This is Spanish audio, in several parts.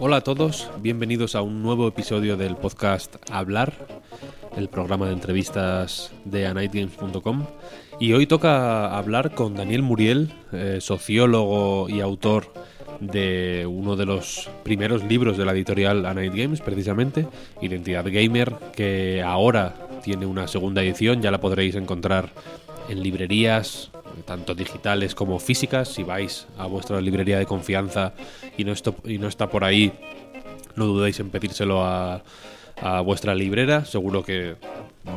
Hola a todos, bienvenidos a un nuevo episodio del podcast Hablar, el programa de entrevistas de anightgames.com. Y hoy toca hablar con Daniel Muriel, eh, sociólogo y autor de uno de los primeros libros de la editorial A Games, precisamente, Identidad Gamer, que ahora tiene una segunda edición, ya la podréis encontrar en librerías, tanto digitales como físicas. Si vais a vuestra librería de confianza y no, esto, y no está por ahí, no dudéis en pedírselo a, a vuestra librera, seguro que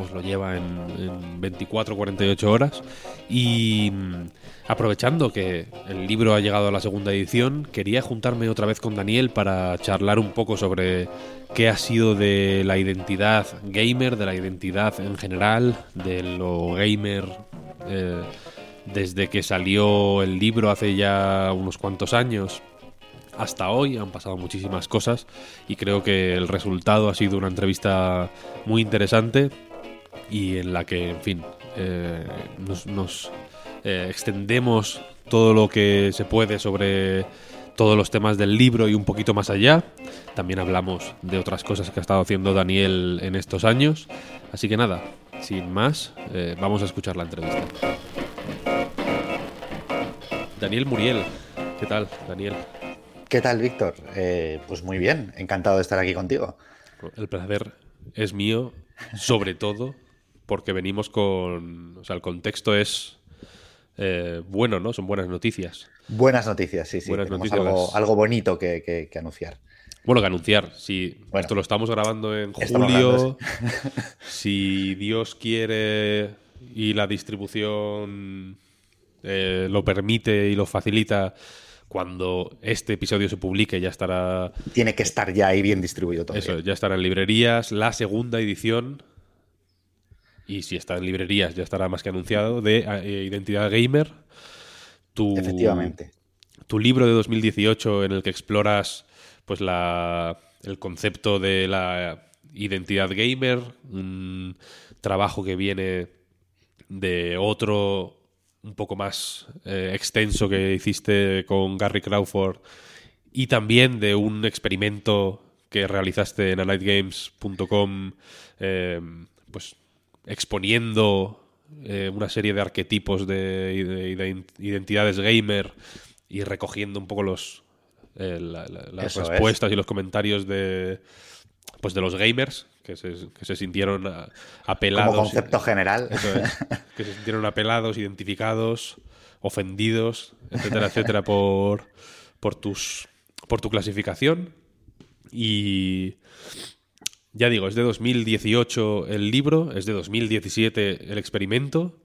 os lo lleva en, en 24 48 horas. Y mm, aprovechando que el libro ha llegado a la segunda edición, quería juntarme otra vez con Daniel para charlar un poco sobre qué ha sido de la identidad gamer, de la identidad en general, de lo gamer. eh, desde que salió el libro hace ya unos cuantos años hasta hoy han pasado muchísimas cosas y creo que el resultado ha sido una entrevista muy interesante y en la que, en fin, eh, nos, nos, eh, extendemos todo lo que se puede sobre todos los temas del libro y un poquito más allá. También hablamos de otras cosas que ha estado haciendo Daniel en estos años. Así que nada, sin más, eh, vamos a escuchar la entrevista. Daniel Muriel, ¿qué tal, Daniel? ¿Qué tal, Víctor? Eh, pues muy bien, encantado de estar aquí contigo. El placer es mío, sobre todo porque venimos con. O sea, el contexto es eh, bueno, ¿no? Son buenas noticias. Buenas noticias, sí, sí. Buenas noticias. Algo, algo bonito que, que- que anunciar. Bueno, que anunciar. Si Bueno. esto lo estamos grabando en julio, si Dios quiere y la distribución eh, lo permite y lo facilita, cuando este episodio se publique ya estará Tiene que estar ya ahí bien distribuido todo. Eso, ya estará en librerías. La segunda edición, y si está en librerías, ya estará más que anunciado, de eh, Identidad Gamer. Tu, Efectivamente. Tu libro de 2018 en el que exploras pues la, el concepto de la identidad gamer, un trabajo que viene de otro un poco más eh, extenso que hiciste con Gary Crawford y también de un experimento que realizaste en anightgames.com eh, pues exponiendo eh, una serie de arquetipos de, de- de identidades gamer y recogiendo un poco los eh, la- la- las Eso es. respuestas y los comentarios de pues de los gamers que se, que se sintieron a- apelados Como concepto general. eso es. que se sintieron apelados, identificados, ofendidos, etcétera, etcétera, por, por, tus, por tu clasificación. Y ya digo, es de 2018 el libro, es de 2017 el experimento,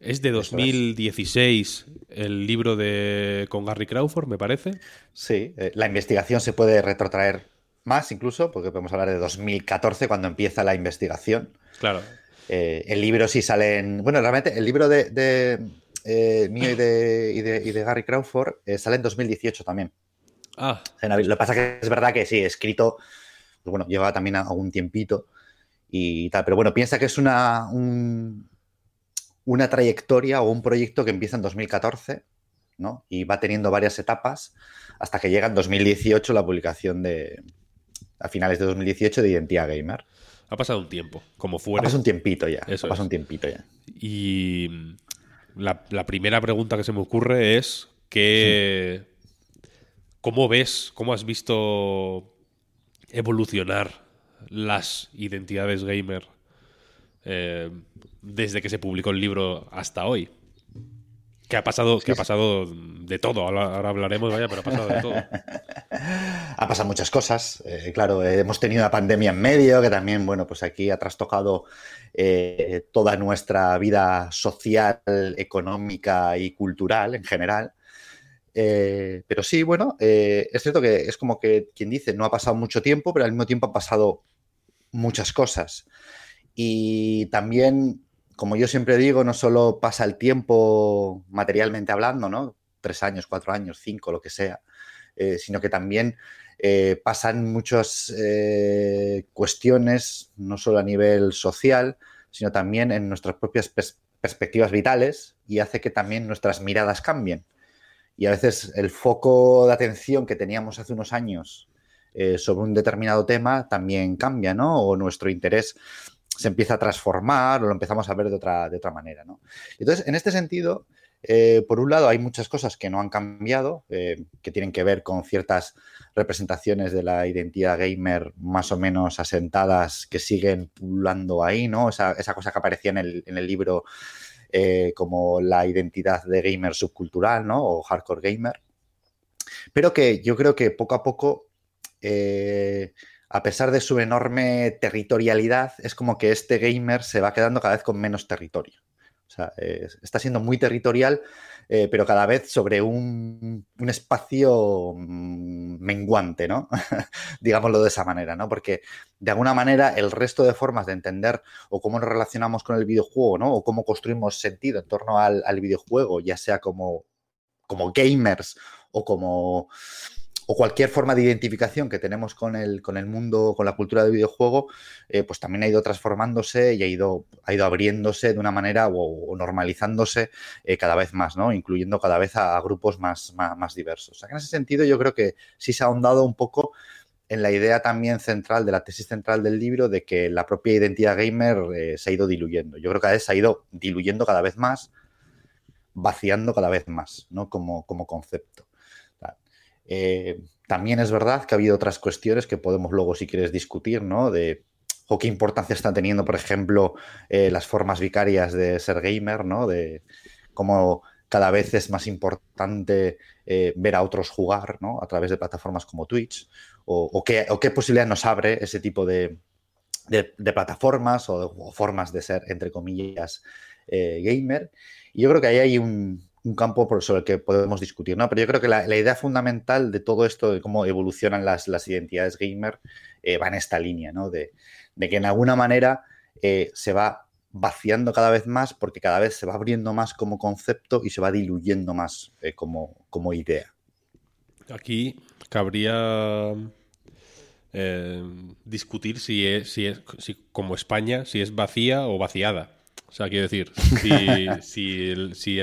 es de 2016 el libro de con Gary Crawford, me parece. Sí, eh, la investigación se puede retrotraer más incluso, porque podemos hablar de 2014 cuando empieza la investigación. Claro. Eh, el libro sí sale en... Bueno, realmente el libro de, de, eh, mío y de, y de- y de Gary Crawford sale en 2018 también. Ah, En. Lo que pasa que es verdad que sí, escrito, pues bueno, lleva también algún tiempito y tal. Pero bueno, piensa que es una, un- una trayectoria o un proyecto que empieza en 2014, ¿no? Y va teniendo varias etapas hasta que llega en 2018 la publicación de, a finales de 2018, de Identidad Gamer. ha pasado un tiempo, como Ha fuera. pasado un tiempito ya. Eso ha pasado es. un tiempito ya. Y mm, la, la primera pregunta que se me ocurre es que ¿cómo ves, cómo has visto evolucionar las identidades gamer eh, desde que se publicó el libro hasta hoy? Que ha pasado, que ha pasado de todo. Ahora, hablaremos, vaya, pero ha pasado de todo. ha pasado muchas cosas. Eh, claro, hemos tenido una pandemia en medio que también, bueno, pues aquí ha trastocado eh, toda nuestra vida social, económica y cultural en general. Eh, pero sí, bueno, es cierto que es como que quien dice, no ha pasado mucho tiempo, pero al mismo tiempo ha pasado muchas cosas. Y también como yo siempre digo, no solo pasa el tiempo materialmente hablando, ¿no? Tres años, cuatro años, cinco, lo que sea, eh, sino que también eh, pasan muchas eh, cuestiones, no solo a nivel social, sino también en nuestras propias perspectivas vitales y hace que también nuestras miradas cambien. Y a veces el foco de atención que teníamos hace unos años sobre un determinado tema también cambia, ¿no? O nuestro interés se empieza a transformar o lo empezamos a ver de otra, de otra manera. ¿no? Entonces, en este sentido, eh, por un lado, hay muchas cosas que no han cambiado, eh, que tienen que ver con ciertas representaciones de la identidad gamer más o menos asentadas que siguen pulando ahí, ¿no? Esa, cosa que aparecía en el, libro eh, como la identidad de gamer subcultural, ¿no? O hardcore gamer. Pero que yo creo que poco a poco a pesar de su enorme territorialidad, es como que este gamer se va quedando cada vez con menos territorio. O sea, está siendo muy territorial, eh, pero cada vez sobre un, espacio mm, menguante, ¿no? Digámoslo de esa manera, ¿no? Porque de alguna manera el resto de formas de entender o cómo nos relacionamos con el videojuego, ¿no? O cómo construimos sentido en torno al, al videojuego, ya sea como, como gamers o como o cualquier forma de identificación que tenemos con el, con el mundo, con la cultura del videojuego, eh, pues también ha ido transformándose y ha ido, ha ido abriéndose de una manera o, normalizándose eh, cada vez más, ¿no? Incluyendo cada vez a, grupos más, más, diversos. En ese sentido yo creo que sí se ha ahondado un poco en la idea también central de la tesis central del libro de que la propia identidad gamer eh, se ha ido diluyendo. Yo creo que se ha ido diluyendo cada vez más, vaciando cada vez más, ¿no? Como, como concepto. Eh, también es verdad que ha habido otras cuestiones que podemos luego, si quieres, discutir, ¿no? De o qué importancia están teniendo, por ejemplo, eh, las formas vicarias de ser gamer, ¿no? De cómo cada vez es más importante eh, ver a otros jugar, ¿no? A través de plataformas como Twitch, o, qué, posibilidad nos abre ese tipo de, plataformas o, formas de ser, entre comillas, gamer. Y yo creo que ahí hay un, un campo sobre el que podemos discutir, ¿no? Pero yo creo que la, idea fundamental de todo esto, de cómo evolucionan las, identidades gamer, eh, va en esta línea, ¿no? De, que en alguna manera eh, se va vaciando cada vez más porque cada vez se va abriendo más como concepto y se va diluyendo más eh, como, como, idea. Aquí cabría discutir si es, si es si como España, si es vacía o vaciada. O sea, quiero decir, si, si, si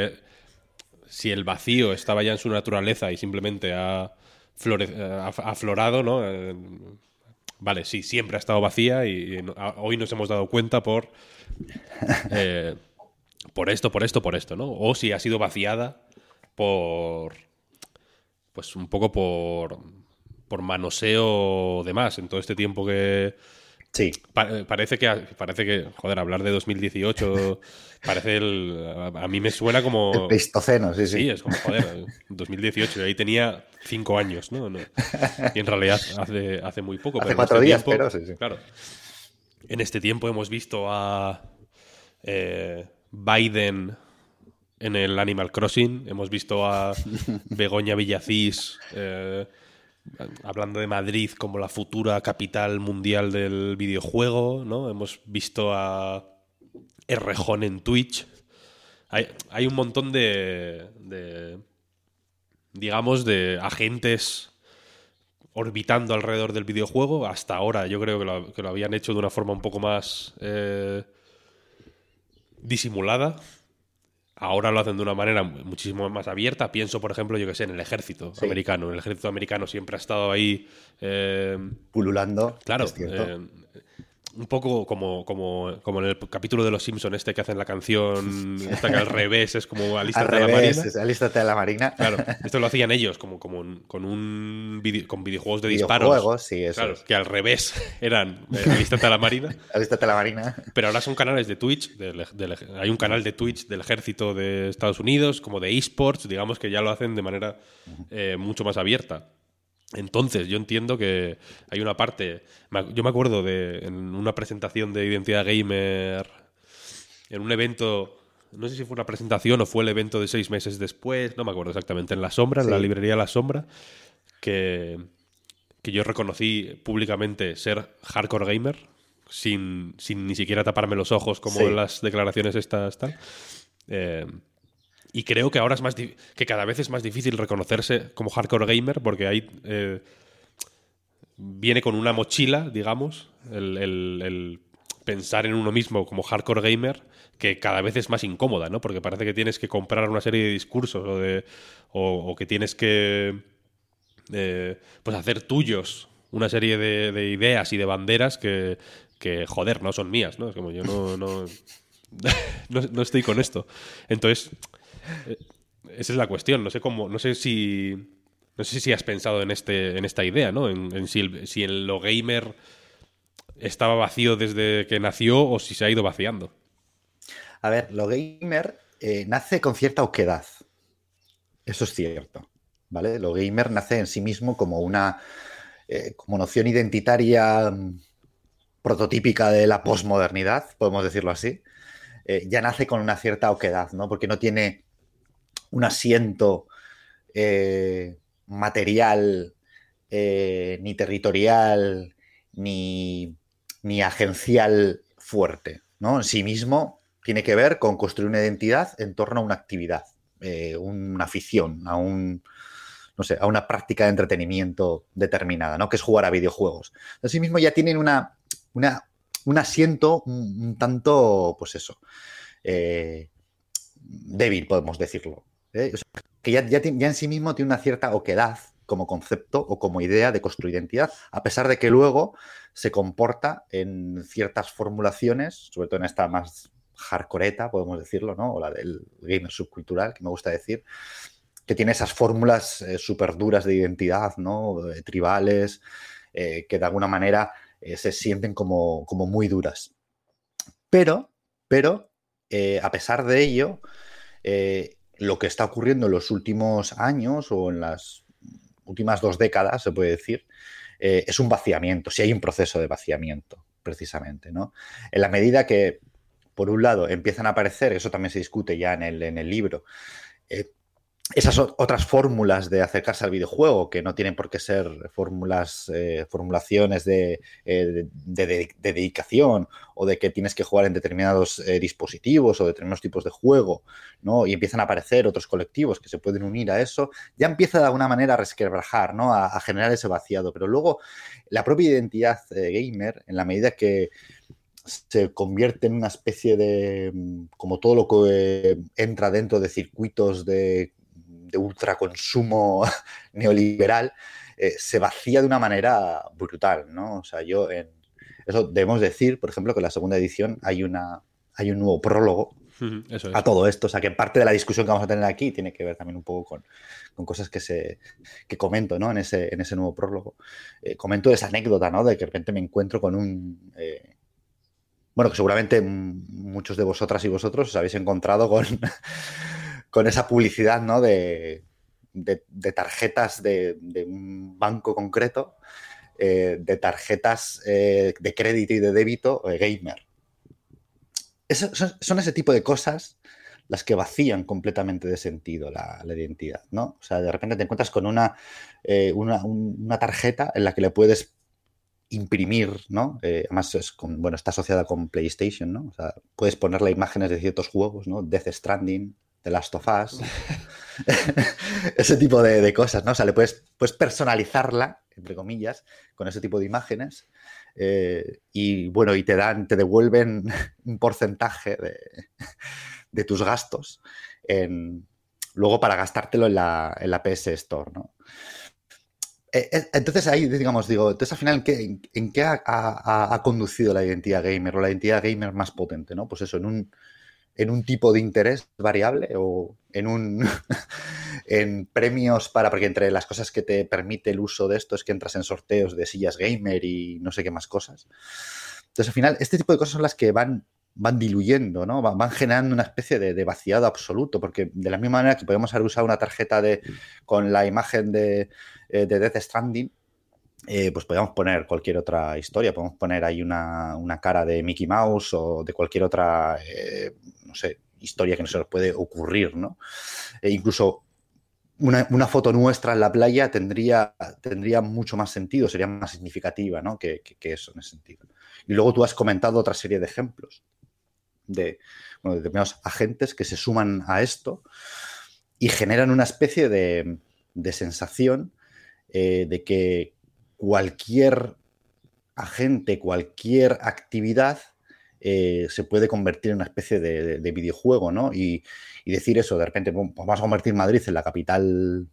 si el vacío estaba ya en su naturaleza y simplemente ha, aflorado, ¿no? Eh, vale, sí, siempre ha estado vacía y, hoy nos hemos dado cuenta por, eh, por esto, por esto, por esto, ¿no? O si ha sido vaciada por, pues un poco por, por manoseo de más en todo este tiempo que, Sí. parece que, parece que, joder, hablar de 2018 parece el. A, mí me suena como. El Pleistoceno, sí, sí. Sí, es como, joder, 2018, ahí tenía cinco años, ¿no? Y en realidad hace, hace muy poco. Hace cuatro este días, pero sí, sí. Claro. En este tiempo hemos visto a eh, Biden en el Animal Crossing, hemos visto a Begoña Villacís. Eh, hablando de Madrid como la futura capital mundial del videojuego, ¿no? Hemos visto a Errejón en Twitch. Hay, un montón de, digamos, de agentes orbitando alrededor del videojuego. Hasta ahora yo creo que lo, habían hecho de una forma un poco más eh, disimulada. Ahora lo hacen de una manera muchísimo más abierta. Pienso, por ejemplo, yo que sé, en el ejército americano. El ejército americano siempre ha estado ahí. Eh, Pululando. Claro. Eh, un poco como, como, como en el capítulo de Los Simpsons este que hacen la canción, esta que al revés es como Alístate Al a la Marina. es Alístate a la Marina. Claro, esto lo hacían ellos, como, como un- con un con videojuegos de disparos. Videojuegos, sí, eso Claro, es. que al revés eran eh, Alístate a la Marina. Alístate a la Marina. Pero ahora son canales de Twitch. del- del- hay un canal de Twitch del ejército de Estados Unidos, como de esports, digamos que ya lo hacen de manera eh, mucho más abierta. Entonces, yo entiendo que hay una parte. Yo me acuerdo de en una presentación de identidad gamer, en un evento. No sé si fue una presentación o fue el evento de seis meses después, no me acuerdo exactamente, en La Sombra, en la librería La Sombra, que, que yo reconocí públicamente ser hardcore gamer, sin, sin ni siquiera taparme los ojos como Sí. en las declaraciones estas tal. Eh, y creo que ahora es más que cada vez es más difícil reconocerse como hardcore gamer porque hay eh, viene con una mochila, digamos, el, pensar en uno mismo como hardcore gamer que cada vez es más incómoda, ¿no? Porque parece que tienes que comprar una serie de discursos o de o, que tienes que eh, pues hacer tuyos una serie de, de ideas y de banderas que, que, joder, no son mías, ¿no? Es como yo no, no, no, estoy con esto. Entonces, esa es la cuestión. No sé cómo, no sé si, no sé si has pensado en este, en esta idea, ¿no? En, si, el, si el lo gamer estaba vacío desde que nació o si se ha ido vaciando. A ver, lo gamer eh, nace con cierta oquedad. Eso es cierto. ¿Vale? Lo gamer nace en sí mismo como una eh, como noción identitaria mm, prototípica de la posmodernidad, podemos decirlo así. Eh, ya nace con una cierta oquedad, ¿no? Porque no tiene un asiento eh, material, eh, ni territorial, ni, ni agencial fuerte, ¿no? En sí mismo tiene que ver con construir una identidad en torno a una actividad, eh, una afición, a un, no sé, a una práctica de entretenimiento determinada, ¿no? Que es jugar a videojuegos. Así mismo ya tienen una, una, un asiento un, tanto, pues eso, débil, podemos decirlo. ¿Eh? Que ya, ya, ya en sí mismo tiene una cierta oquedad como concepto o como idea de construir identidad, a pesar de que luego se comporta en ciertas formulaciones, sobre todo en esta más hardcoreta, podemos decirlo, ¿no? O la del gamer subcultural, que me gusta decir, que tiene esas fórmulas eh, súper duras de identidad, ¿no? Eh, tribales, eh, que de alguna manera se sienten como, como, muy duras. Pero, pero, a pesar de ello, lo que está ocurriendo en los últimos años o en las últimas dos décadas, se puede decir, eh, es un vaciamiento, si hay un proceso de vaciamiento, precisamente, ¿no? En la medida que, por un lado, empiezan a aparecer, eso también se discute ya en el, en el libro, eh, esas otras fórmulas de acercarse al videojuego, que no tienen por qué ser fórmulas, eh, formulaciones de, eh, de, de, de, dedicación o de que tienes que jugar en determinados eh, dispositivos o determinados tipos de juego, ¿no? Y empiezan a aparecer otros colectivos que se pueden unir a eso, ya empieza de alguna manera a resquebrajar, ¿no? A, a generar ese vaciado. Pero luego la propia identidad gamer, en la medida que se convierte en una especie de, como todo lo que entra dentro de circuitos de de ultraconsumo neoliberal, eh, se vacía de una manera brutal, ¿no? O sea, yo en eso debemos decir, por ejemplo, que en la segunda edición hay una hay un nuevo prólogo eso a todo esto. O sea, que parte de la discusión que vamos a tener aquí tiene que ver también un poco con, con cosas que se que comento, ¿no? En ese, en ese nuevo prólogo. Eh, comento esa anécdota, ¿no? De que de repente me encuentro con un eh, bueno, que seguramente muchos de vosotras y vosotros os habéis encontrado con con esa publicidad ¿no? de, de, tarjetas de, de, un banco concreto, eh, de tarjetas eh, de crédito y de débito eh, gamer. Eso, son, ese tipo de cosas las que vacían completamente de sentido la, la identidad, ¿no? O sea, de repente te encuentras con una, una, una tarjeta en la que le puedes imprimir, ¿no? Además, es con, bueno, está asociada con PlayStation, ¿no? O sea, puedes ponerle imágenes de ciertos juegos, ¿no? Death Stranding, The Last of Us, ese tipo de, de, cosas, ¿no? O sea, le puedes, puedes personalizarla, entre comillas, con ese tipo de imágenes eh, y, bueno, y te dan, te devuelven un porcentaje de, de tus gastos en, luego para gastártelo en la, en la PS Store, ¿no? eh, eh, entonces ahí, digamos, digo, entonces al final, ¿en qué, ha, conducido la identidad gamer o la identidad gamer más potente? ¿no? Pues eso, en un, en un tipo de interés variable o en un en premios para, porque entre las cosas que te permite el uso de esto es que entras en sorteos de sillas gamer y no sé qué más cosas. Entonces al final, este tipo de cosas son las que van van diluyendo, ¿no? Van, generando una especie de, vaciado absoluto, porque de la misma manera que podemos haber usado una tarjeta de, con la imagen de, eh, de Death Stranding, eh, pues podemos poner cualquier otra historia, podemos poner ahí una, cara de Mickey Mouse o de cualquier otra, eh, no sé, historia que no se nos puede ocurrir, ¿no? E incluso una, foto nuestra en la playa tendría, tendría mucho más sentido, sería más significativa, ¿no? Que, que eso en ese sentido. Y luego tú has comentado otra serie de ejemplos de determinados agentes que se suman a esto y generan una especie de, sensación eh, de que cualquier agente, cualquier actividad eh, se puede convertir en una especie de, videojuego, ¿no? Y, decir eso, de repente pues vamos a convertir Madrid en la capital,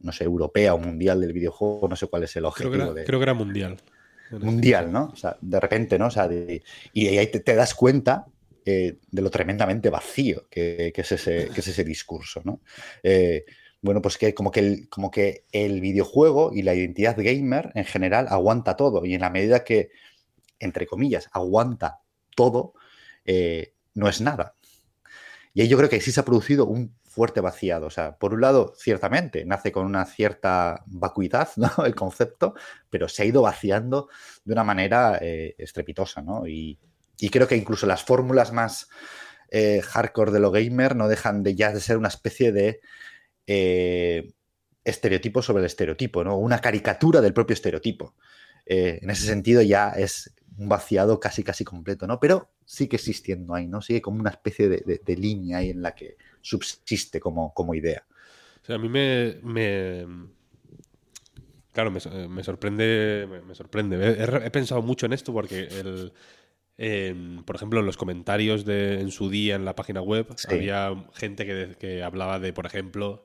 no sé, europea o mundial del videojuego, no sé cuál es el objetivo. Creo que era, mundial. Mundial, ¿no? O sea, de repente, ¿no? O sea, y ahí te, das cuenta eh, de lo tremendamente vacío que, es, ese, que es, ese, discurso. ¿no? Eh, bueno, pues que como que, el, como que el videojuego y la identidad gamer en general aguanta todo y en la medida que, entre comillas, aguanta todo, eh, no es nada. Y ahí yo creo que sí se ha producido un fuerte vaciado. O sea, por un lado, ciertamente, nace con una cierta vacuidad, ¿no? El concepto, pero se ha ido vaciando de una manera estrepitosa, ¿no? Y, y creo que incluso las fórmulas más eh, hardcore de lo gamer no dejan de ya de ser una especie de eh, estereotipo sobre el estereotipo, ¿no? Una caricatura del propio estereotipo. Eh, en ese sentido ya es un vaciado casi casi completo, ¿no? Pero sigue existiendo ahí, ¿no? Sigue como una especie de, línea ahí en la que subsiste como, como idea. O sea, a mí me, claro, me, sorprende, me, sorprende. he, pensado mucho en esto porque el, por ejemplo, en los comentarios de, en su día en la página web había gente que, que, hablaba de, por ejemplo,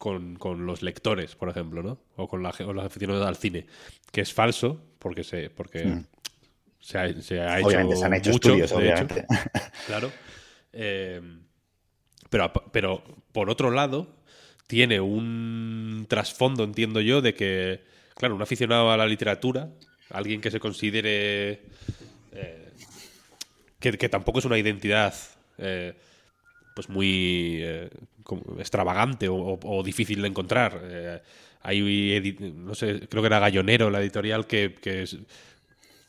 Con, con los lectores, por ejemplo, ¿no? O con, la, o los aficionados al cine, que es falso porque se, porque mm. se, ha, se ha obviamente, hecho se han hecho mucho, estudios, obviamente. Hecho. claro. Eh, pero, pero por otro lado, tiene un trasfondo, entiendo yo, de que, claro, un aficionado a la literatura, alguien que se considere eh, que, tampoco es una identidad eh, pues muy eh, extravagante o, difícil de encontrar. hay, no sé, creo que era Gallonero, la editorial, que, que es,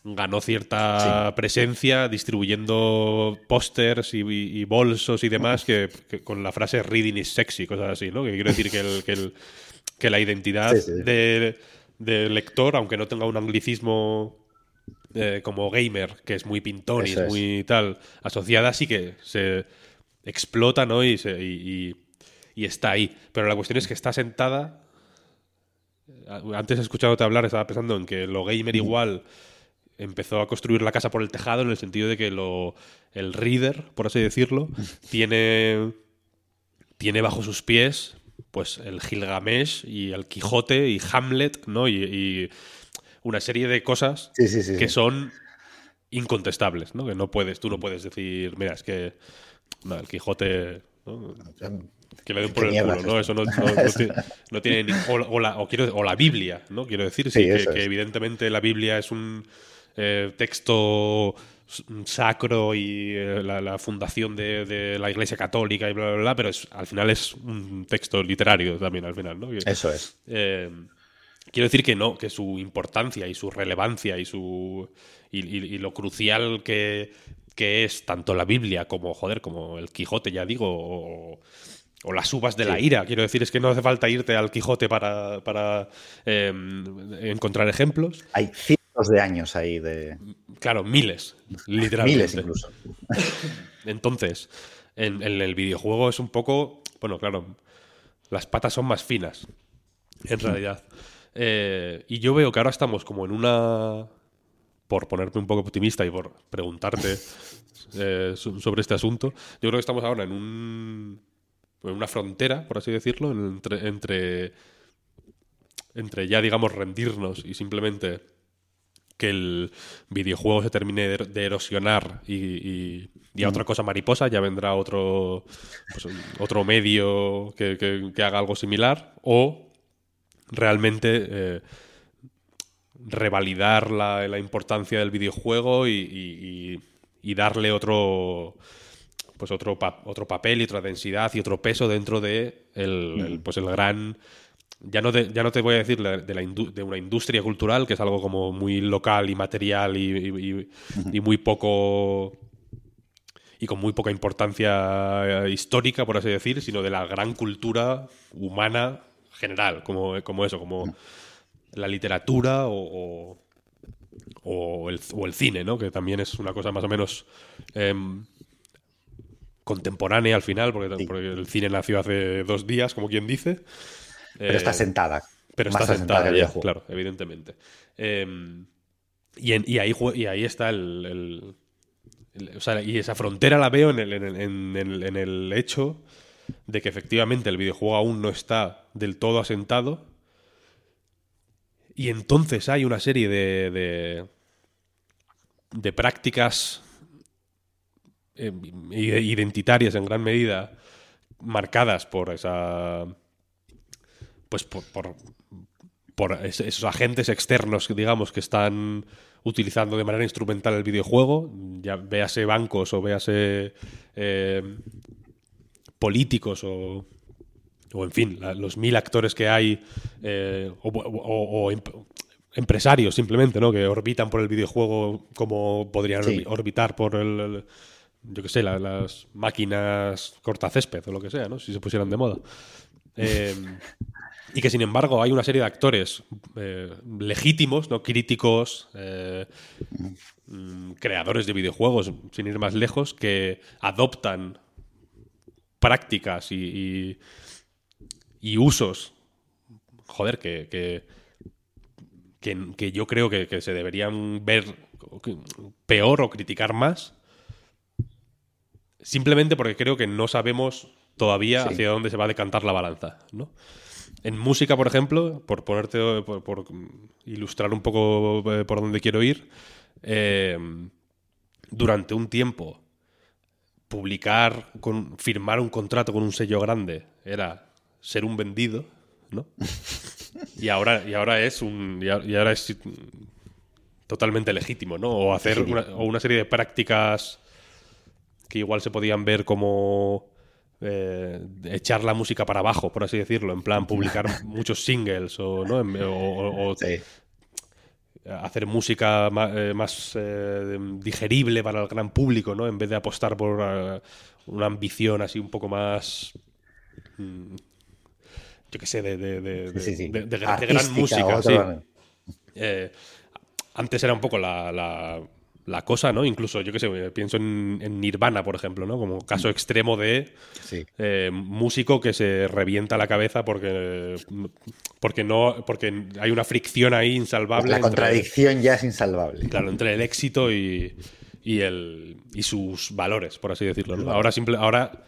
ganó cierta presencia distribuyendo pósters y, bolsos y demás que, con la frase reading is sexy, cosas así, ¿no? Que quiero decir que, el, que, la identidad del de lector, aunque no tenga un anglicismo eh, como gamer, que es muy pintor y es muy tal, asociada, sí que se explota, ¿no? Y, y, está ahí. Pero la cuestión es que está sentada. Antes he escuchado hablar, estaba pensando en que lo gamer igual empezó a construir la casa por el tejado en el sentido de que lo, el reader, por así decirlo, tiene, tiene bajo sus pies pues el Gilgamesh y el Quijote y Hamlet, ¿no? Y, una serie de cosas que son incontestables, ¿no? Que no puedes, tú no puedes decir, mira, es que el Quijote ¿no? que le den por el culo, ¿no? Eso no, no, tiene, ni, o, la, o, quiero, o la Biblia, ¿no? Quiero decir, sí, que, evidentemente la Biblia es un eh, texto sacro y eh, la, fundación de, la Iglesia Católica y bla, bla, bla, pero es, al final es un texto literario también, al final, ¿no? Eso es. Eh, quiero decir que no, que su importancia y su relevancia y su y, lo crucial que, que, es tanto la Biblia como, joder, como el Quijote, ya digo, o, las uvas de la ira. Quiero decir, es que no hace falta irte al Quijote para, para em, encontrar ejemplos. Hay de años ahí de. Claro, miles, literalmente. Miles incluso. Entonces, en, el videojuego es un poco. Bueno, claro, las patas son más finas, en realidad. Eh, y yo veo que ahora estamos como en una. Por ponerte un poco optimista y por preguntarte eh, sobre este asunto, yo creo que estamos ahora en un. En una frontera, por así decirlo, entre, entre, entre ya, digamos, rendirnos y simplemente que el videojuego se termine de, erosionar y, y, a otra cosa mariposa, ya vendrá otro, pues, otro medio que, haga algo similar, o realmente eh, revalidar la, importancia del videojuego y, darle otro pues otro, otro papel y otra densidad y otro peso dentro de el, pues el gran ya no, ya no te voy a decir de, la de, una industria cultural, que es algo como muy local y material y, muy poco y con muy poca importancia eh, histórica, por así decir, sino de la gran cultura humana general, como, como eso, como la literatura o, o, el, cine, ¿no? que también es una cosa más o menos em, contemporánea al final, porque, porque, el cine nació hace dos días, como quien dice. Pero está eh, sentada. Pero está sentada, ya, claro, evidentemente. Em, y, ahí, y ahí está el, o sea, y esa frontera la veo en el, en, el, hecho de que efectivamente el videojuego aún no está del todo asentado. Y entonces hay una serie de, de, prácticas em, identitarias en gran medida marcadas por esa pues por, por, esos agentes externos, digamos, que están utilizando de manera instrumental el videojuego, ya véase bancos o véase eh, políticos o, o, en fin, los mil actores que hay, eh, o, em, empresarios simplemente, ¿no? Que orbitan por el videojuego como podrían orbitar por el, yo qué sé, las máquinas cortacésped o lo que sea, ¿no? Si se pusieran de moda. Eh, y que sin embargo hay una serie de actores eh, legítimos, ¿no? críticos, eh, mm, creadores de videojuegos, sin ir más lejos, que adoptan prácticas y, y, usos, joder, que, que, que, yo creo que, se deberían ver peor o criticar más, simplemente porque creo que no sabemos todavía hacia dónde se va a decantar la balanza, ¿no? En música, por ejemplo, por ponerte, por, ilustrar un poco eh, por dónde quiero ir, eh, durante un tiempo publicar, con, firmar un contrato con un sello grande era ser un vendido, ¿no? y ahora, y ahora es un, y ahora es totalmente legítimo, ¿no? O hacer o una serie de prácticas que igual se podían ver como eh, echar la música para abajo, por así decirlo, en plan publicar muchos singles o, ¿no? Hacer música eh, más, eh, digerible para el gran público, ¿no? En vez de apostar por una ambición así un poco más mm, yo qué sé, de, de, gran música. antes era un poco la, la cosa, ¿no? Incluso, yo qué sé, pienso en, Nirvana, por ejemplo, ¿no? Como caso mm. extremo de eh, músico que se revienta la cabeza porque, porque, no, porque hay una fricción ahí insalvable. La contradicción ya es insalvable. Claro, entre el éxito y, y, el, y sus valores, por así decirlo. Ahora, simple, ahora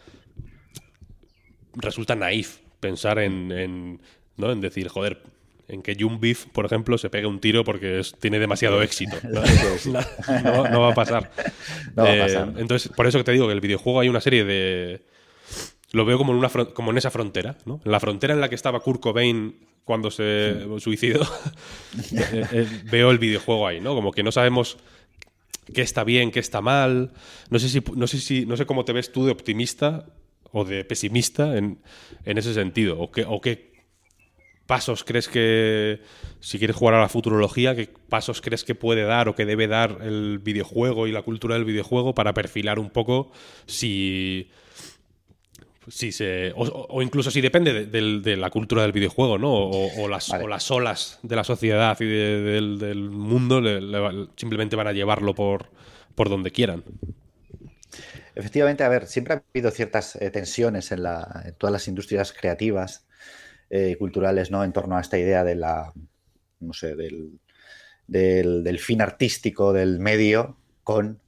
resulta naif pensar en, en, ¿no? en decir, joder, en que Jun Beef, por ejemplo, se pegue un tiro porque tiene demasiado éxito. ¿no? va a pasar. Eh, entonces, por eso que te digo que el videojuego hay una serie de. Lo veo como en, una como en esa frontera, ¿no? En la frontera en la que estaba Kurt Cobain cuando se suicidó, eh, eh, veo el videojuego ahí, ¿no? Como que no sabemos qué está bien, qué está mal. No sé si, no sé si, no sé cómo te ves tú de optimista o de pesimista en, ese sentido. O qué, o qué pasos crees que, si quieres jugar a la futurología, qué pasos crees que puede dar o que debe dar el videojuego y la cultura del videojuego para perfilar un poco si si se, o, incluso si depende de, la cultura del videojuego, ¿no? O, las, las, olas de la sociedad y del, mundo simplemente van a llevarlo por, por donde quieran. Efectivamente, a ver, siempre ha habido ciertas eh, tensiones en, la, todas las industrias creativas eh, culturales, ¿no? En torno a esta idea de la, no sé, del, del, fin artístico del medio con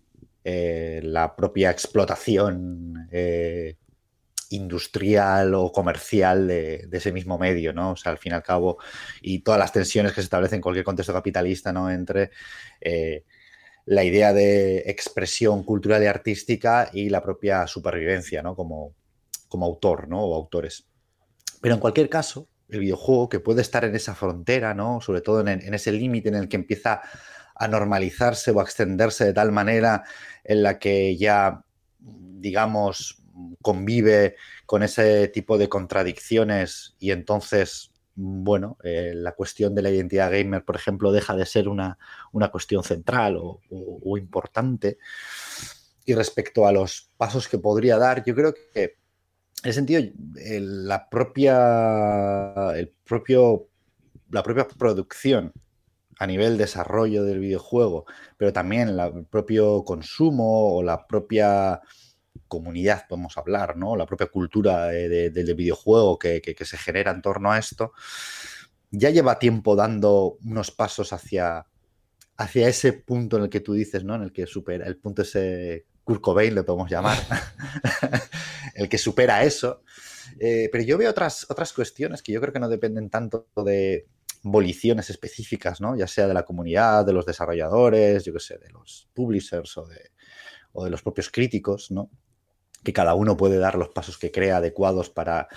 eh, la propia explotación industrial o comercial de, ese mismo medio, ¿no? O sea, al fin y al cabo, y todas las tensiones que se establecen en cualquier contexto capitalista, ¿no? Entre eh, la idea de expresión cultural y artística y la propia supervivencia, ¿no? Como, como autor, ¿no? O autores. Pero en cualquier caso, el videojuego que puede estar en esa frontera, ¿no? Sobre todo en, ese límite en el que empieza a normalizarse o a extenderse de tal manera en la que ya, digamos, convive con ese tipo de contradicciones y entonces, bueno, eh, la cuestión de la identidad gamer, por ejemplo, deja de ser una, cuestión central o, importante. Y respecto a los pasos que podría dar, yo creo que ese sentido, la propia, el propio, la propia producción a nivel desarrollo del videojuego, pero también el propio consumo o la propia comunidad, podemos hablar, ¿no? La propia cultura del videojuego que, se genera en torno a esto, ya lleva tiempo dando unos pasos hacia, hacia ese punto en el que tú dices, ¿no? En el que supera, el punto ese Kurt Cobain, le podemos llamar, el que supera eso. Eh, pero yo veo otras, otras cuestiones que yo creo que no dependen tanto de voliciones específicas, ¿no? Ya sea de la comunidad, de los desarrolladores, yo qué sé, de los publishers o de, o de los propios críticos, ¿no? que cada uno puede dar los pasos que crea adecuados para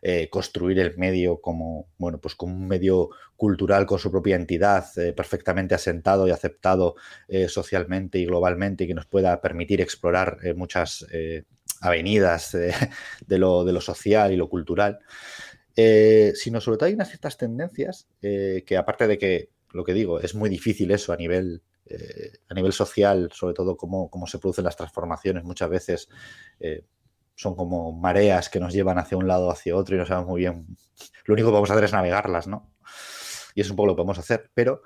eh, construir el medio como, bueno, pues como un medio cultural con su propia entidad, eh, perfectamente asentado y aceptado socialmente y globalmente y que nos pueda permitir explorar muchas avenidas de lo, social y lo cultural. sino sobre todo hay unas ciertas tendencias que aparte de que, lo que digo, es muy difícil eso a nivel eh, a nivel social, sobre todo cómo, cómo, se producen las transformaciones, muchas veces eh, son como mareas que nos llevan hacia un lado hacia otro y no sabemos muy bien. Lo único que vamos a hacer es navegarlas, ¿no? Y es un poco lo que podemos hacer. Pero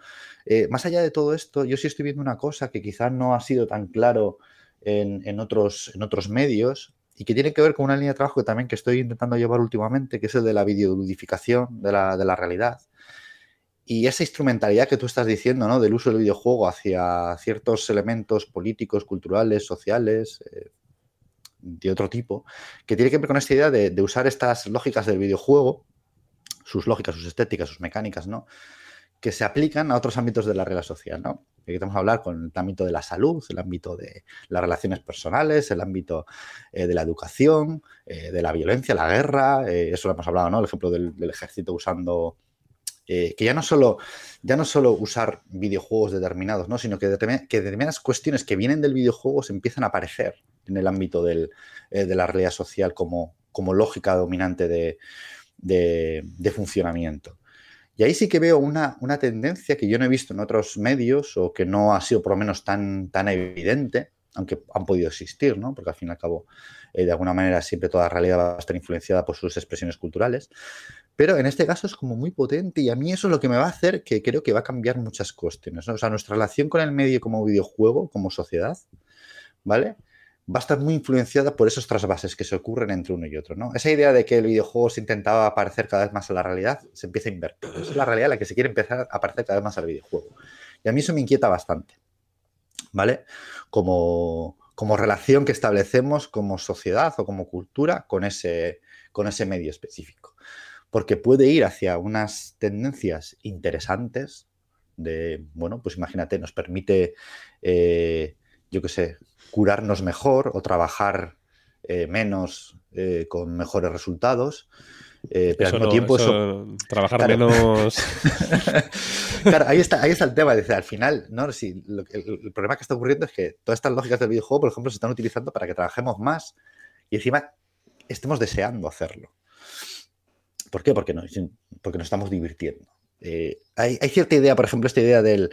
eh, más allá de todo esto, yo sí estoy viendo una cosa que quizás no ha sido tan claro en, otros, medios y que tiene que ver con una línea de trabajo que también que estoy intentando llevar últimamente, que es el de la videoludificación de la, de la realidad. Y esa instrumentalidad que tú estás diciendo, ¿no? Del uso del videojuego hacia ciertos elementos políticos, culturales, sociales, eh, de otro tipo, que tiene que ver con esta idea de, usar estas lógicas del videojuego, sus lógicas, sus estéticas, sus mecánicas, ¿no? Que se aplican a otros ámbitos de la realidad social, ¿no? A hablar con el ámbito de la salud, el ámbito de las relaciones personales, el ámbito eh, de la educación, eh, de la violencia, la guerra, eso lo hemos hablado, ¿no? El ejemplo del ejército usando eh, que ya no, solo, ya no solo usar videojuegos determinados, ¿no? sino que, determinadas cuestiones que vienen del videojuego se empiezan a aparecer en el ámbito eh, de la realidad social como, lógica dominante de, funcionamiento. Y ahí sí que veo una, una, tendencia que yo no he visto en otros medios o que no ha sido por lo menos tan, tan evidente, aunque han podido existir, ¿no? porque al fin y al cabo, eh, de alguna manera, siempre toda realidad va a estar influenciada por sus expresiones culturales, pero en este caso es como muy potente y a mí eso es lo que me va a hacer que creo que va a cambiar muchas cuestiones. O sea, nuestra relación con el medio como videojuego, como sociedad, ¿vale? Va a estar muy influenciada por esos trasvases que se ocurren entre uno y otro, ¿no? Esa idea de que el videojuego se intentaba parecer cada vez más a la realidad se empieza a invertir. Es la realidad la que se quiere empezar a parecer cada vez más al videojuego. Y a mí eso me inquieta bastante, ¿vale? Como, como relación que establecemos como sociedad o como cultura con ese, con ese medio específico. porque puede ir hacia unas tendencias interesantes de, bueno, pues imagínate, nos permite, eh, yo qué sé, curarnos mejor o trabajar eh, menos eh, con mejores resultados. pero al mismo tiempo eso, trabajar menos claro ahí está ahí está el tema al final no si el, problema que está ocurriendo es que todas estas lógicas del videojuego por ejemplo se están utilizando para que trabajemos más y encima estemos deseando hacerlo ¿por qué? porque, no, porque nos estamos divirtiendo eh, hay, cierta idea, por ejemplo, esta idea del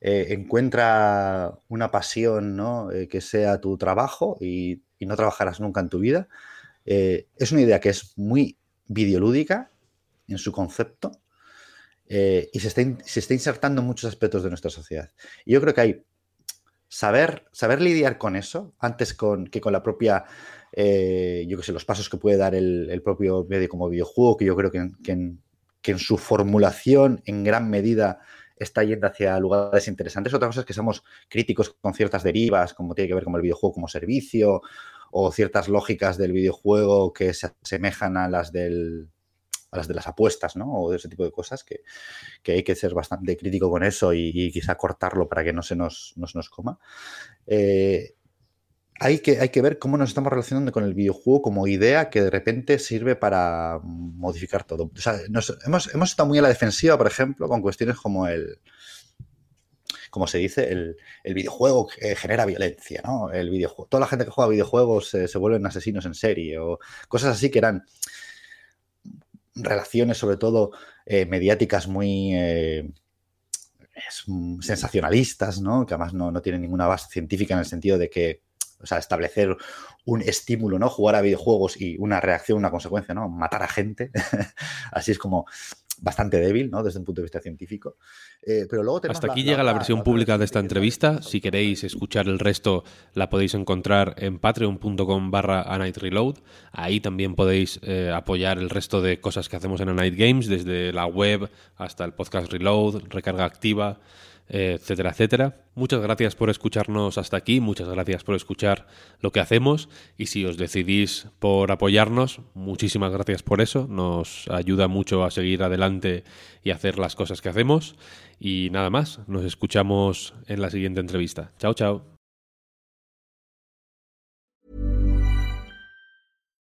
eh, encuentra una pasión ¿no? Eh, que sea tu trabajo y, no trabajarás nunca en tu vida. es una idea que es muy videolúdica en su concepto y se está, se está, insertando en muchos aspectos de nuestra sociedad. Y yo creo que hay saber, saber lidiar con eso antes con, que con la propia, yo que sé, los pasos que puede dar el, propio medio como videojuego, que yo creo que en su formulación en gran medida está yendo hacia lugares interesantes. Otra cosa es que somos críticos con ciertas derivas, como tiene que ver con el videojuego como servicio, o ciertas lógicas del videojuego que se asemejan a las del a las de las apuestas, ¿no? O de ese tipo de cosas que, hay que ser bastante crítico con eso y, quizá cortarlo para que no se nos, nos coma. Eh, hay que, hay que ver cómo nos estamos relacionando con el videojuego como idea que de repente sirve para modificar todo. O sea, hemos, estado muy a la defensiva, por ejemplo, con cuestiones como el, como se dice, el, videojuego genera violencia, ¿no? El videojuego, toda la gente que juega videojuegos se vuelven asesinos en serie o cosas así que eran relaciones sobre todo eh, mediáticas muy eh, sensacionalistas, ¿no? Que además no, no tienen ninguna base científica en el sentido de que o sea, establecer un estímulo, ¿no? Jugar a videojuegos y una reacción, una consecuencia, ¿no? Matar a gente. Así es como bastante débil, ¿no? Desde un punto de vista científico. Eh, pero luego Hasta aquí llega la, versión pública de esta entrevista. Si queréis escuchar el resto, la podéis encontrar en patreon.com barra Reload. Ahí también podéis eh, apoyar el resto de cosas que hacemos en A Night Games, desde la web hasta el podcast Reload, recarga activa etcétera, etcétera. Muchas gracias por escucharnos hasta aquí, muchas gracias por escuchar lo que hacemos y si os decidís por apoyarnos, muchísimas gracias por eso, nos ayuda mucho a seguir adelante y hacer las cosas que hacemos y nada más, nos escuchamos en la siguiente entrevista. Chao, chao.